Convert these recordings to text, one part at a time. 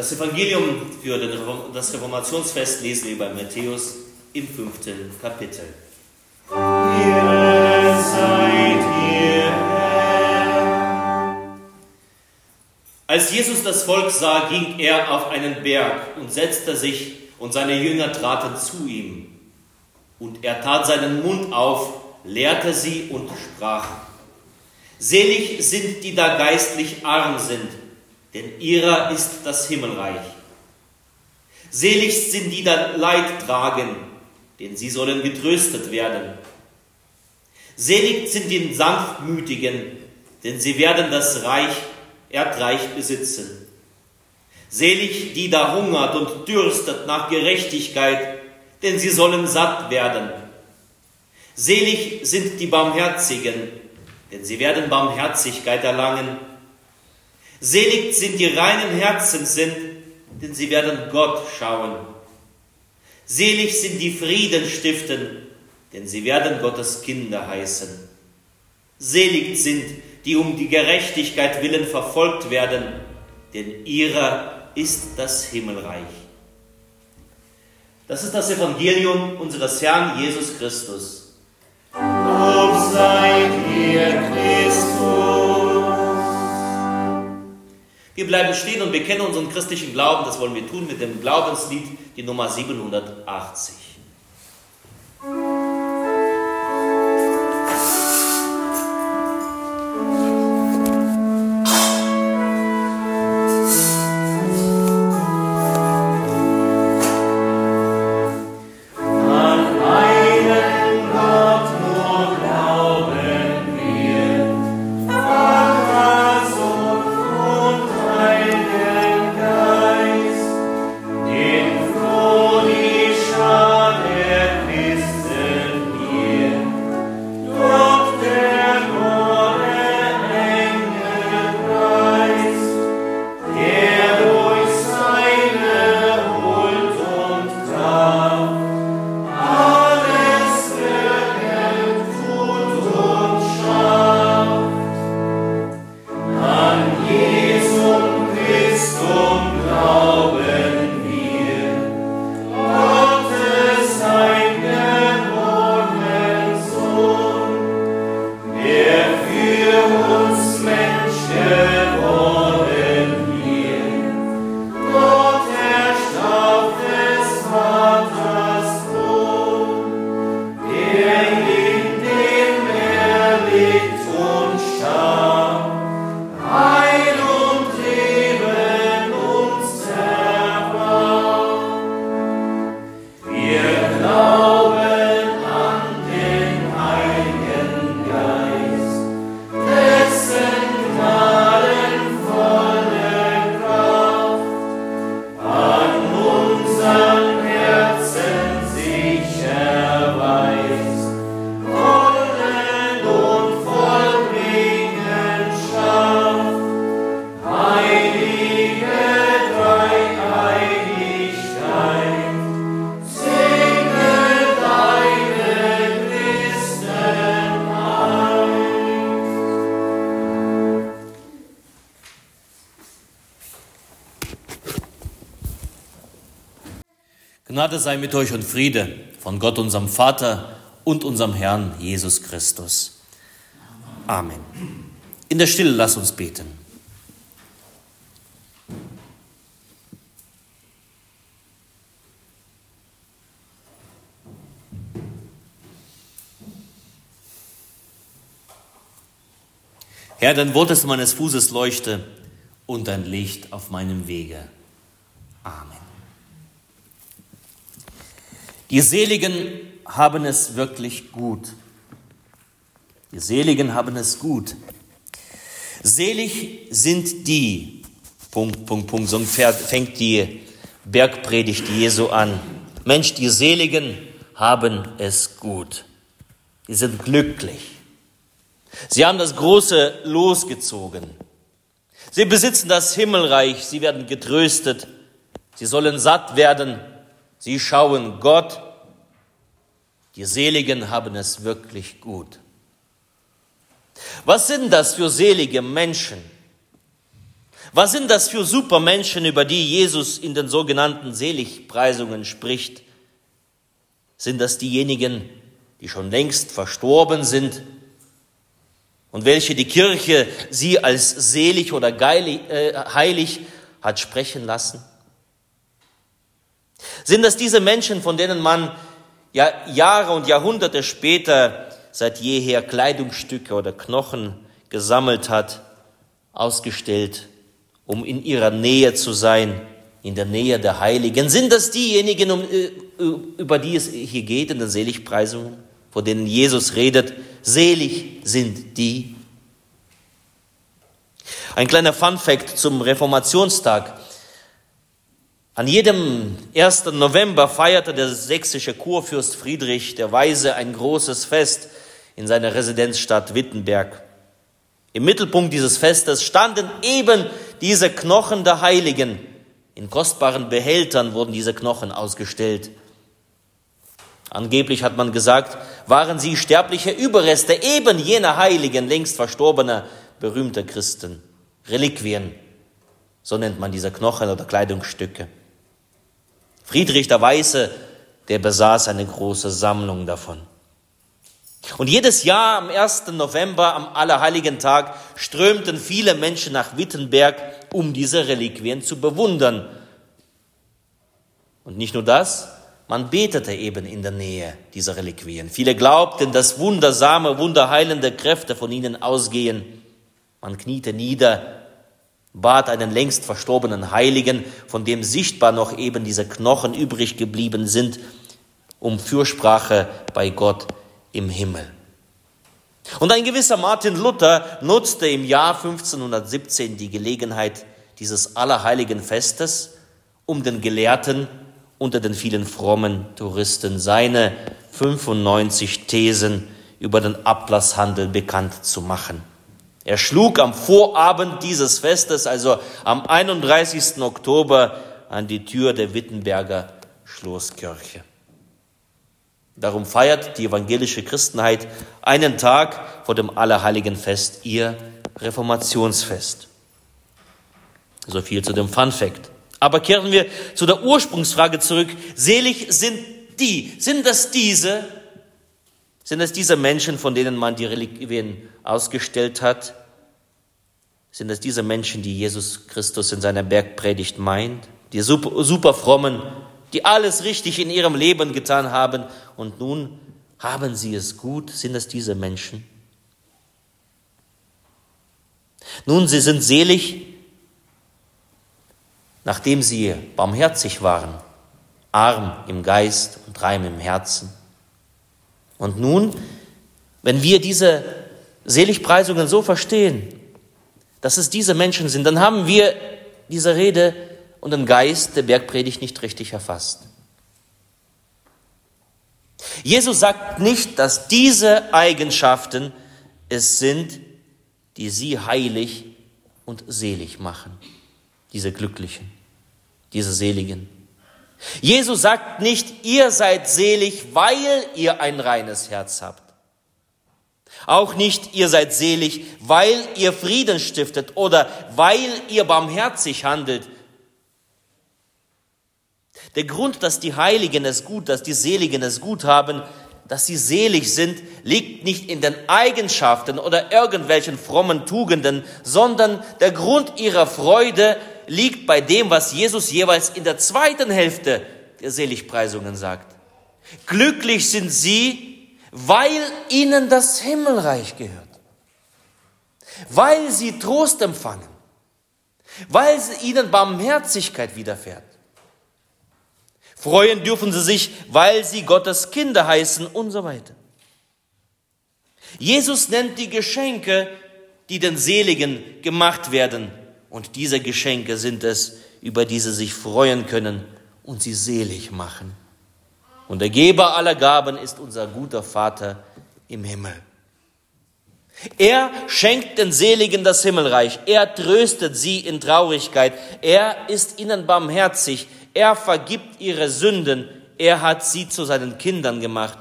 Das Evangelium für das Reformationsfest lesen wir bei Matthäus im fünften Kapitel. Ihr seid ihr Als Jesus das Volk sah, ging er auf einen Berg und setzte sich, und seine Jünger traten zu ihm. Und er tat seinen Mund auf, lehrte sie und sprach, Selig sind die da geistlich arm sind, denn ihrer ist das Himmelreich. Selig sind die da Leid tragen, denn sie sollen getröstet werden. Selig sind die Sanftmütigen, denn sie werden das Reich, Erdreich besitzen. Selig die da hungert und dürstet nach Gerechtigkeit, denn sie sollen satt werden. Selig sind die Barmherzigen, denn sie werden Barmherzigkeit erlangen. Selig sind die reinen Herzen sind, denn sie werden Gott schauen. Selig sind die Frieden stiften, denn sie werden Gottes Kinder heißen. Selig sind, die um die Gerechtigkeit willen verfolgt werden, denn ihrer ist das Himmelreich. Das ist das Evangelium unseres Herrn Jesus Christus. Lob sei dir, Christus. Wir bleiben stehen und bekennen unseren christlichen Glauben. Das wollen wir tun mit dem Glaubenslied, die Nummer 780. Gnade sei mit euch und Friede von Gott, unserem Vater und unserem Herrn Jesus Christus. Amen. In der Stille lass uns beten. Herr, dein Wort ist meines Fußes Leuchte und dein Licht auf meinem Wege. Amen. Die Seligen haben es wirklich gut. Die Seligen haben es gut. Selig sind die, Punkt, Punkt, Punkt, so fängt die Bergpredigt Jesu an. Mensch, die Seligen haben es gut. Die sind glücklich. Sie haben das große Los gezogen. Sie besitzen das Himmelreich, sie werden getröstet, sie sollen satt werden Sie schauen Gott. Die Seligen haben es wirklich gut. Was sind das für selige Menschen? Was sind das für Supermenschen, über die Jesus in den sogenannten Seligpreisungen spricht? Sind das diejenigen, die schon längst verstorben sind und welche die Kirche sie als selig oder äh, heilig hat sprechen lassen? Sind das diese Menschen, von denen man ja Jahre und Jahrhunderte später seit jeher Kleidungsstücke oder Knochen gesammelt hat, ausgestellt, um in ihrer Nähe zu sein, in der Nähe der Heiligen? Sind das diejenigen, um, äh, über die es hier geht in den Seligpreisungen, von denen Jesus redet? Selig sind die. Ein kleiner Funfact zum Reformationstag. An jedem 1. November feierte der sächsische Kurfürst Friedrich der Weise ein großes Fest in seiner Residenzstadt Wittenberg. Im Mittelpunkt dieses Festes standen eben diese Knochen der Heiligen. In kostbaren Behältern wurden diese Knochen ausgestellt. Angeblich hat man gesagt, waren sie sterbliche Überreste eben jener Heiligen, längst verstorbener, berühmter Christen. Reliquien, so nennt man diese Knochen oder Kleidungsstücke. Friedrich der Weiße, der besaß eine große Sammlung davon. Und jedes Jahr am 1. November, am Allerheiligen Tag, strömten viele Menschen nach Wittenberg, um diese Reliquien zu bewundern. Und nicht nur das, man betete eben in der Nähe dieser Reliquien. Viele glaubten, dass wundersame, wunderheilende Kräfte von ihnen ausgehen. Man kniete nieder bat einen längst verstorbenen Heiligen, von dem sichtbar noch eben diese Knochen übrig geblieben sind, um Fürsprache bei Gott im Himmel. Und ein gewisser Martin Luther nutzte im Jahr 1517 die Gelegenheit dieses allerheiligen Festes, um den Gelehrten unter den vielen frommen Touristen seine 95 Thesen über den Ablasshandel bekannt zu machen. Er schlug am Vorabend dieses Festes, also am 31. Oktober, an die Tür der Wittenberger Schlosskirche. Darum feiert die evangelische Christenheit einen Tag vor dem Allerheiligen Fest ihr Reformationsfest. So viel zu dem Fun Fact. Aber kehren wir zu der Ursprungsfrage zurück. Selig sind die. Sind das diese, sind es diese Menschen, von denen man die Reliquien ausgestellt hat? Sind es diese Menschen, die Jesus Christus in seiner Bergpredigt meint? Die super, super frommen, die alles richtig in ihrem Leben getan haben und nun haben sie es gut? Sind es diese Menschen? Nun, sie sind selig, nachdem sie barmherzig waren, arm im Geist und reim im Herzen. Und nun, wenn wir diese Seligpreisungen so verstehen, dass es diese Menschen sind, dann haben wir diese Rede und den Geist der Bergpredigt nicht richtig erfasst. Jesus sagt nicht, dass diese Eigenschaften es sind, die sie heilig und selig machen, diese Glücklichen, diese Seligen. Jesus sagt nicht, ihr seid selig, weil ihr ein reines Herz habt. Auch nicht, ihr seid selig, weil ihr Frieden stiftet oder weil ihr barmherzig handelt. Der Grund, dass die Heiligen es gut, dass die Seligen es gut haben, dass sie selig sind, liegt nicht in den Eigenschaften oder irgendwelchen frommen Tugenden, sondern der Grund ihrer Freude liegt bei dem, was Jesus jeweils in der zweiten Hälfte der Seligpreisungen sagt. Glücklich sind sie, weil ihnen das Himmelreich gehört, weil sie Trost empfangen, weil ihnen Barmherzigkeit widerfährt. Freuen dürfen sie sich, weil sie Gottes Kinder heißen und so weiter. Jesus nennt die Geschenke, die den Seligen gemacht werden, und diese Geschenke sind es, über die sie sich freuen können und sie selig machen. Und der Geber aller Gaben ist unser guter Vater im Himmel. Er schenkt den Seligen das Himmelreich. Er tröstet sie in Traurigkeit. Er ist ihnen barmherzig. Er vergibt ihre Sünden. Er hat sie zu seinen Kindern gemacht.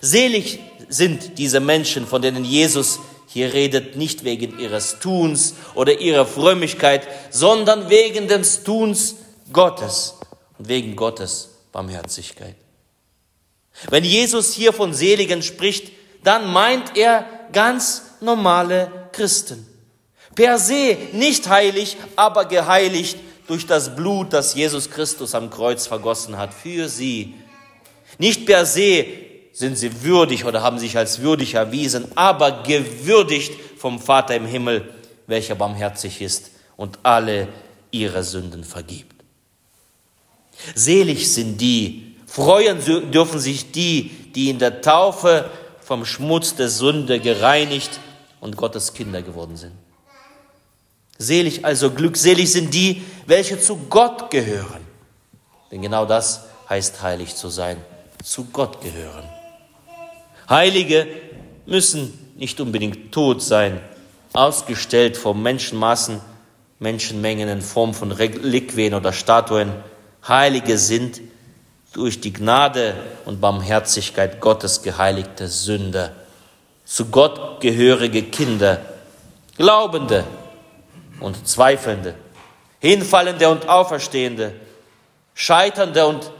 Selig sind diese Menschen, von denen Jesus hier redet nicht wegen ihres Tuns oder ihrer Frömmigkeit, sondern wegen des Tuns Gottes und wegen Gottes Barmherzigkeit. Wenn Jesus hier von Seligen spricht, dann meint er ganz normale Christen. Per se nicht heilig, aber geheiligt durch das Blut, das Jesus Christus am Kreuz vergossen hat für sie. Nicht per se sind sie würdig oder haben sich als würdig erwiesen, aber gewürdigt vom Vater im Himmel, welcher barmherzig ist und alle ihre Sünden vergibt. Selig sind die, freuen dürfen sich die, die in der Taufe vom Schmutz der Sünde gereinigt und Gottes Kinder geworden sind. Selig, also glückselig sind die, welche zu Gott gehören. Denn genau das heißt heilig zu sein, zu Gott gehören. Heilige müssen nicht unbedingt tot sein, ausgestellt vor Menschenmassen, Menschenmengen in Form von Reliquien oder Statuen. Heilige sind durch die Gnade und Barmherzigkeit Gottes geheiligte Sünder, zu Gott gehörige Kinder, Glaubende und Zweifelnde, Hinfallende und Auferstehende, Scheiternde und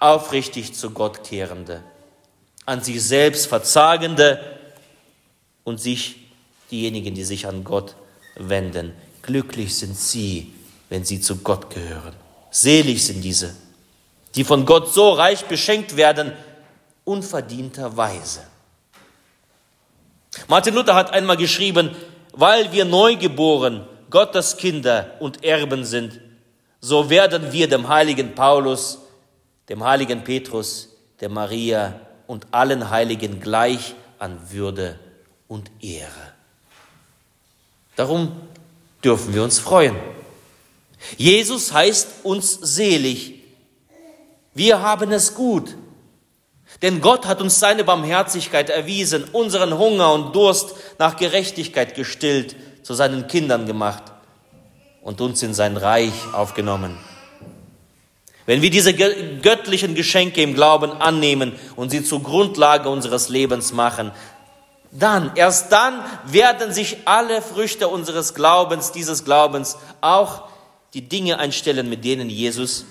aufrichtig zu Gott kehrende, an sich selbst Verzagende und sich diejenigen, die sich an Gott wenden. Glücklich sind sie, wenn sie zu Gott gehören. Selig sind diese die von Gott so reich beschenkt werden, unverdienterweise. Martin Luther hat einmal geschrieben, weil wir neugeboren, Gottes Kinder und Erben sind, so werden wir dem heiligen Paulus, dem heiligen Petrus, der Maria und allen Heiligen gleich an Würde und Ehre. Darum dürfen wir uns freuen. Jesus heißt uns selig, wir haben es gut. Denn Gott hat uns seine Barmherzigkeit erwiesen, unseren Hunger und Durst nach Gerechtigkeit gestillt, zu seinen Kindern gemacht und uns in sein Reich aufgenommen. Wenn wir diese göttlichen Geschenke im Glauben annehmen und sie zur Grundlage unseres Lebens machen, dann, erst dann werden sich alle Früchte unseres Glaubens, dieses Glaubens, auch die Dinge einstellen, mit denen Jesus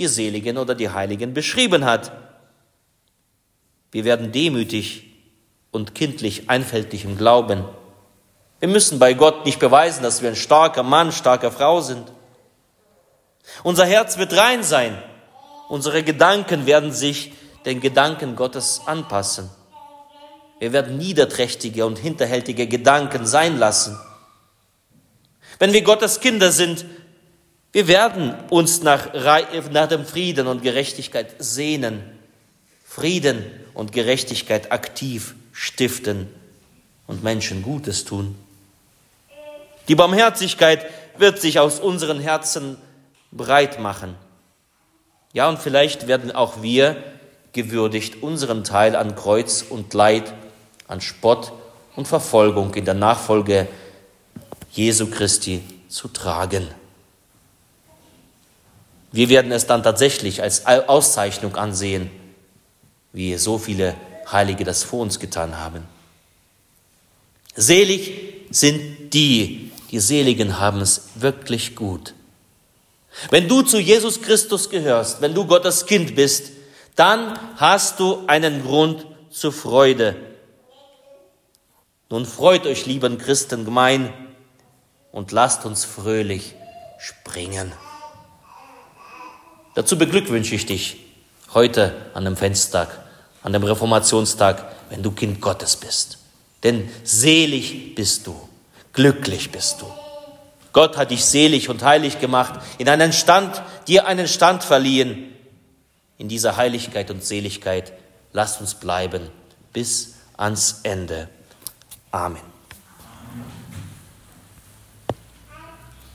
die Seligen oder die Heiligen beschrieben hat. Wir werden demütig und kindlich einfältig im Glauben. Wir müssen bei Gott nicht beweisen, dass wir ein starker Mann, starke Frau sind. Unser Herz wird rein sein. Unsere Gedanken werden sich den Gedanken Gottes anpassen. Wir werden niederträchtige und hinterhältige Gedanken sein lassen. Wenn wir Gottes Kinder sind, wir werden uns nach, nach dem Frieden und Gerechtigkeit sehnen, Frieden und Gerechtigkeit aktiv stiften und Menschen Gutes tun. Die Barmherzigkeit wird sich aus unseren Herzen breit machen. Ja, und vielleicht werden auch wir gewürdigt, unseren Teil an Kreuz und Leid, an Spott und Verfolgung in der Nachfolge Jesu Christi zu tragen. Wir werden es dann tatsächlich als Auszeichnung ansehen, wie so viele Heilige das vor uns getan haben. Selig sind die, die Seligen haben es wirklich gut. Wenn du zu Jesus Christus gehörst, wenn du Gottes Kind bist, dann hast du einen Grund zur Freude. Nun freut euch, lieben Christen, gemein, und lasst uns fröhlich springen. Dazu beglückwünsche ich dich heute an dem Fenstag, an dem Reformationstag, wenn du Kind Gottes bist. Denn selig bist du, glücklich bist du. Gott hat dich selig und heilig gemacht, in einen Stand, dir einen Stand verliehen. In dieser Heiligkeit und Seligkeit lasst uns bleiben bis ans Ende. Amen.